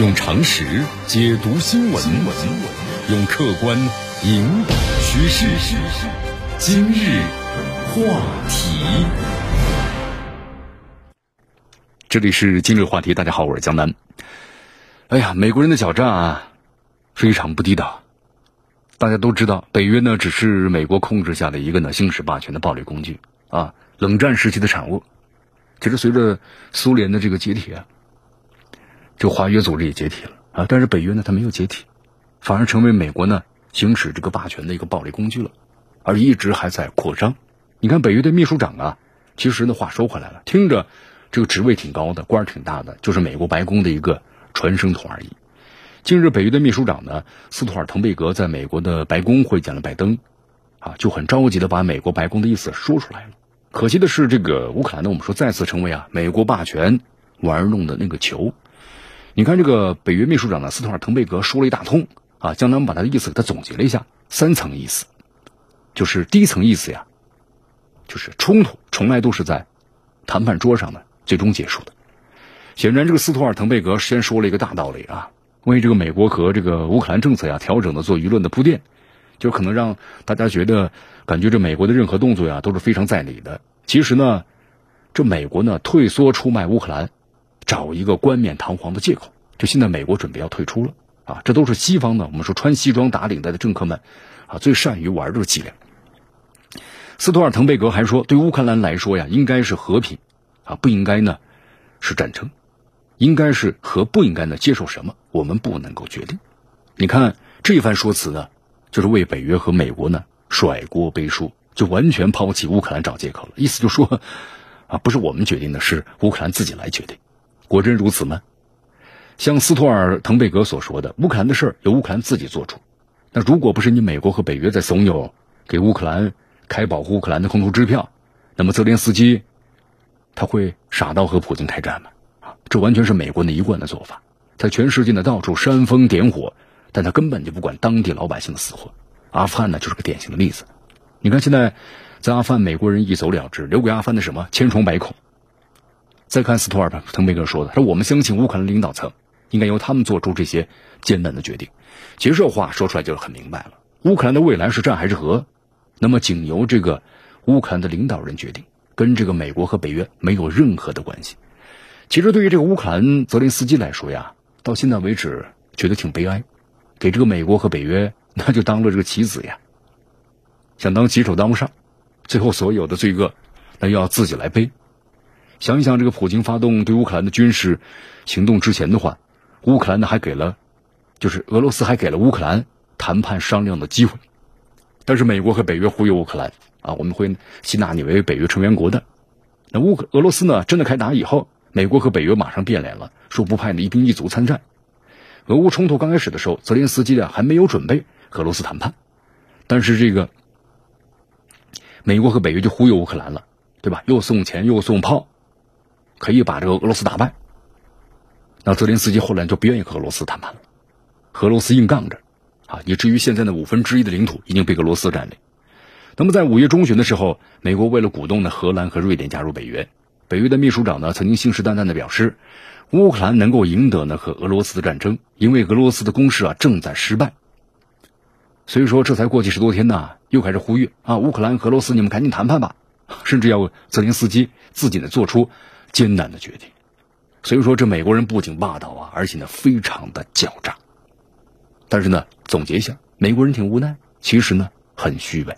用常识解读新闻，用客观引导趋势。今日话题，这里是今日话题。大家好，我是江南。哎呀，美国人的狡诈啊，非常不地道。大家都知道，北约呢只是美国控制下的一个呢行使霸权的暴力工具啊，冷战时期的产物。其实随着苏联的这个解体啊，这华约组织也解体了啊，但是北约呢它没有解体，反而成为美国呢行使这个霸权的一个暴力工具了，而一直还在扩张。你看北约的秘书长啊，其实呢话说回来了，听着这个职位挺高的，官儿挺大的，就是美国白宫的一个传声筒而已。近日，北约的秘书长呢斯图尔滕贝格在美国的白宫会见了拜登，啊，就很着急的把美国白宫的意思说出来了。可惜的是，这个乌克兰呢，我们说再次成为啊美国霸权玩弄的那个球。你看，这个北约秘书长呢，斯图尔滕贝格说了一大通啊，江南把他的意思给他总结了一下，三层意思，就是第一层意思呀，就是冲突从来都是在谈判桌上呢最终结束的。显然，这个斯图尔滕贝格先说了一个大道理啊，为这个美国和这个乌克兰政策呀调整的做舆论的铺垫。就可能让大家觉得，感觉这美国的任何动作呀都是非常在理的。其实呢，这美国呢退缩出卖乌克兰，找一个冠冕堂皇的借口。就现在美国准备要退出了啊，这都是西方的我们说穿西装打领带的政客们啊最善于玩的伎俩。斯图尔滕贝格还说，对乌克兰来说呀，应该是和平啊，不应该呢是战争，应该是和不应该呢接受什么，我们不能够决定。你看这一番说辞呢。就是为北约和美国呢甩锅背书，就完全抛弃乌克兰找借口了。意思就说，啊，不是我们决定的，是乌克兰自己来决定。果真如此吗？像斯托尔滕贝格所说的，乌克兰的事儿由乌克兰自己做主。那如果不是你美国和北约在怂恿，给乌克兰开保护乌克兰的空头支票，那么泽连斯基他会傻到和普京开战吗？啊，这完全是美国的一贯的做法，在全世界呢到处煽风点火。但他根本就不管当地老百姓的死活，阿富汗呢就是个典型的例子。你看现在在阿富汗，美国人一走了之，留给阿富汗的什么千疮百孔。再看斯图尔滕贝格说的，说我们相信乌克兰领导层应该由他们做出这些艰难的决定。其实这话说出来就很明白了，乌克兰的未来是战还是和，那么仅由这个乌克兰的领导人决定，跟这个美国和北约没有任何的关系。其实对于这个乌克兰泽连斯基来说呀，到现在为止觉得挺悲哀。给这个美国和北约，那就当了这个棋子呀，想当棋手当不上，最后所有的罪恶，那又要自己来背。想一想，这个普京发动对乌克兰的军事行动之前的话，乌克兰呢还给了，就是俄罗斯还给了乌克兰谈判商量的机会，但是美国和北约忽悠乌克兰啊，我们会吸纳你为北约成员国的。那乌克俄罗斯呢真的开打以后，美国和北约马上变脸了，说不派你一兵一卒参战。俄乌冲突刚开始的时候，泽连斯基呢还没有准备和俄罗斯谈判，但是这个美国和北约就忽悠乌克兰了，对吧？又送钱又送炮，可以把这个俄罗斯打败。那泽连斯基后来就不愿意和俄罗斯谈判了，俄罗斯硬杠着，啊，以至于现在的五分之一的领土已经被俄罗斯占领。那么在五月中旬的时候，美国为了鼓动呢荷兰和瑞典加入北约，北约的秘书长呢曾经信誓旦旦的表示。乌克兰能够赢得呢和俄罗斯的战争，因为俄罗斯的攻势啊正在失败。所以说，这才过去十多天呢，又开始呼吁啊，乌克兰、俄罗斯，你们赶紧谈判吧，甚至要泽连斯基自己呢做出艰难的决定。所以说，这美国人不仅霸道啊，而且呢非常的狡诈。但是呢，总结一下，美国人挺无奈，其实呢很虚伪。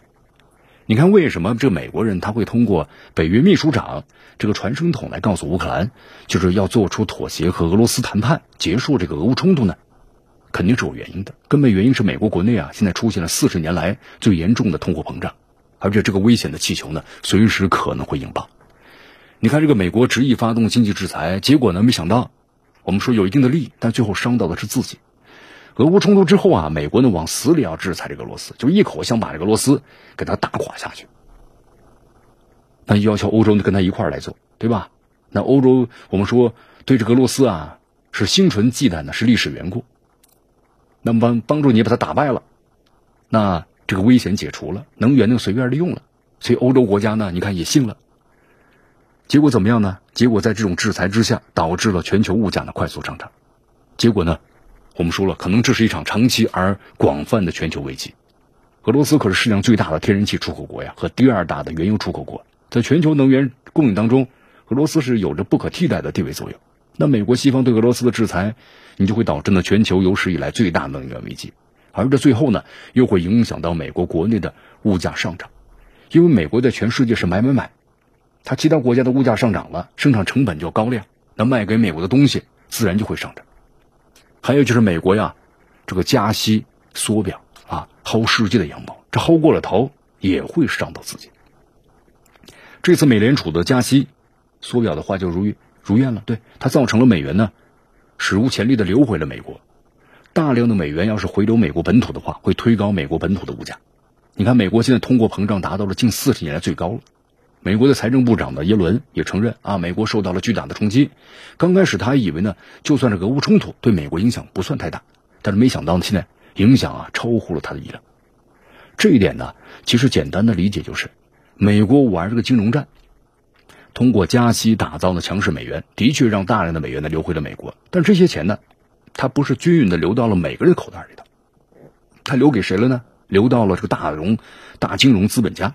你看，为什么这美国人他会通过北约秘书长这个传声筒来告诉乌克兰，就是要做出妥协和俄罗斯谈判，结束这个俄乌冲突呢？肯定是有原因的。根本原因是美国国内啊，现在出现了四十年来最严重的通货膨胀，而且这个危险的气球呢，随时可能会引爆。你看，这个美国执意发动经济制裁，结果呢，没想到我们说有一定的利益，但最后伤到的是自己。俄乌冲突之后啊，美国呢往死里要制裁这个俄罗斯，就一口想把这个俄罗斯给他打垮下去。那要求欧洲呢跟他一块来做，对吧？那欧洲我们说对这个俄罗斯啊是心存忌惮的，是历史缘故。那么帮帮助你把他打败了，那这个危险解除了，能源能随便利用了，所以欧洲国家呢，你看也信了。结果怎么样呢？结果在这种制裁之下，导致了全球物价的快速上涨。结果呢，我们说了，可能这是一场长期而广泛的全球危机。俄罗斯可是世界上最大的天然气出口国呀，和第二大的原油出口国，在全球能源供应当中，俄罗斯是有着不可替代的地位作用。那美国西方对俄罗斯的制裁，你就会导致呢全球有史以来最大能源危机，而这最后呢又会影响到美国国内的物价上涨，因为美国在全世界是买买买，它其他国家的物价上涨了，生产成本就高了，那卖给美国的东西自然就会上涨。还有就是美国呀，这个加息缩表。啊，薅世界的羊毛，这薅过了头也会伤到自己。这次美联储的加息缩表的话就如愿如愿了，对它造成了美元呢史无前例的流回了美国，大量的美元要是回流美国本土的话，会推高美国本土的物价。你看，美国现在通货膨胀达到了近四十年来最高了。美国的财政部长的耶伦也承认啊，美国受到了巨大的冲击。刚开始他还以为呢，就算是俄乌冲突对美国影响不算太大，但是没想到呢，现在。影响啊，超乎了他的意料。这一点呢，其实简单的理解就是，美国玩这个金融战，通过加息打造的强势美元，的确让大量的美元呢流回了美国。但这些钱呢，它不是均匀的流到了每个人口袋里的，它留给谁了呢？流到了这个大融、大金融资本家，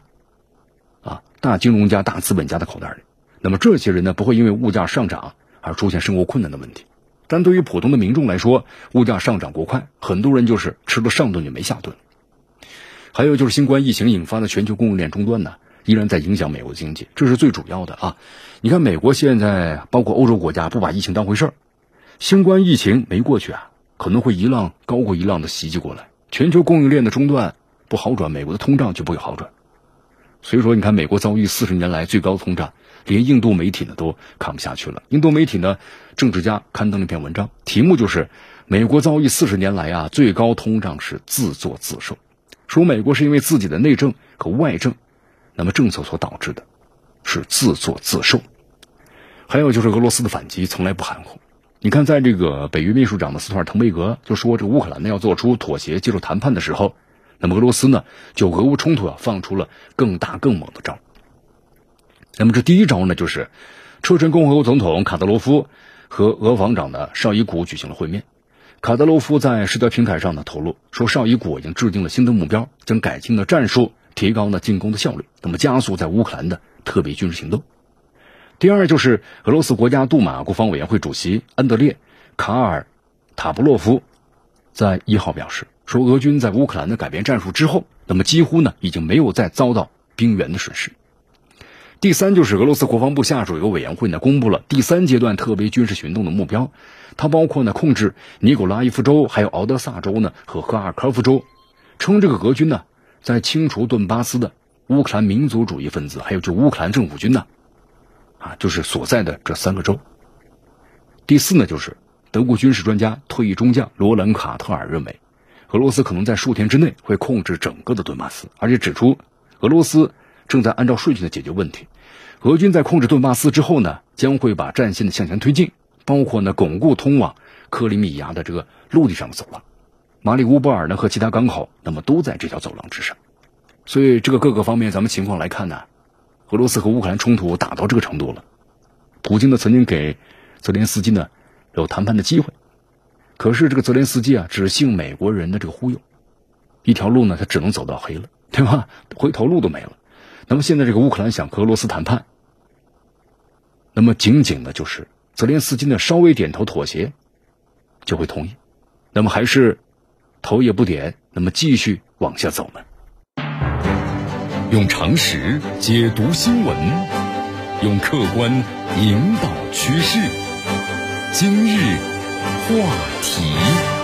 大金融家、大资本家的口袋里。那么这些人呢，不会因为物价上涨而出现生活困难的问题。但对于普通的民众来说，物价上涨过快，很多人就是吃了上顿就没下顿。还有就是新冠疫情引发的全球供应链中断呢，依然在影响美国经济，这是最主要的啊。你看，美国现在包括欧洲国家不把疫情当回事儿，新冠疫情没过去啊，可能会一浪高过一浪的袭击过来，全球供应链的中断不好转，美国的通胀就不会好转。所以说，你看，美国遭遇四十年来最高通胀。连印度媒体呢都看不下去了。印度媒体呢，政治家刊登了一篇文章，题目就是“美国遭遇四十年来啊最高通胀是自作自受”，说美国是因为自己的内政和外政，那么政策所导致的，是自作自受。还有就是俄罗斯的反击从来不含糊。你看，在这个北约秘书长的斯托尔滕贝格就说这乌克兰呢要做出妥协、接受谈判的时候，那么俄罗斯呢就俄乌冲突啊放出了更大更猛的招。那么这第一招呢，就是车臣共和国总统卡德罗夫和俄防长的绍伊古举行了会面。卡德罗夫在社交平台上呢透露说，绍伊古已经制定了新的目标，将改进的战术，提高呢进攻的效率，那么加速在乌克兰的特别军事行动。第二就是俄罗斯国家杜马国防委员会主席安德烈卡尔塔布洛夫在一号表示说，俄军在乌克兰的改变战术之后，那么几乎呢已经没有再遭到兵员的损失。第三就是俄罗斯国防部下属一个委员会呢，公布了第三阶段特别军事行动的目标，它包括呢控制尼古拉伊夫州、还有敖德萨州呢和赫尔科夫州，称这个俄军呢在清除顿巴斯的乌克兰民族主义分子，还有就乌克兰政府军呢，啊就是所在的这三个州。第四呢就是德国军事专家退役中将罗兰卡特尔认为，俄罗斯可能在数天之内会控制整个的顿巴斯，而且指出俄罗斯。正在按照顺序的解决问题。俄军在控制顿巴斯之后呢，将会把战线的向前推进，包括呢巩固通往克里米亚的这个陆地上的走廊。马里乌波尔呢和其他港口，那么都在这条走廊之上。所以这个各个方面咱们情况来看呢，俄罗斯和乌克兰冲突打到这个程度了，普京呢曾经给泽连斯基呢有谈判的机会，可是这个泽连斯基啊只信美国人的这个忽悠，一条路呢他只能走到黑了，对吧？回头路都没了。那么现在这个乌克兰想和俄罗斯谈判，那么仅仅的就是泽连斯基呢稍微点头妥协，就会同意，那么还是头也不点，那么继续往下走呢？用常识解读新闻，用客观引导趋势。今日话题。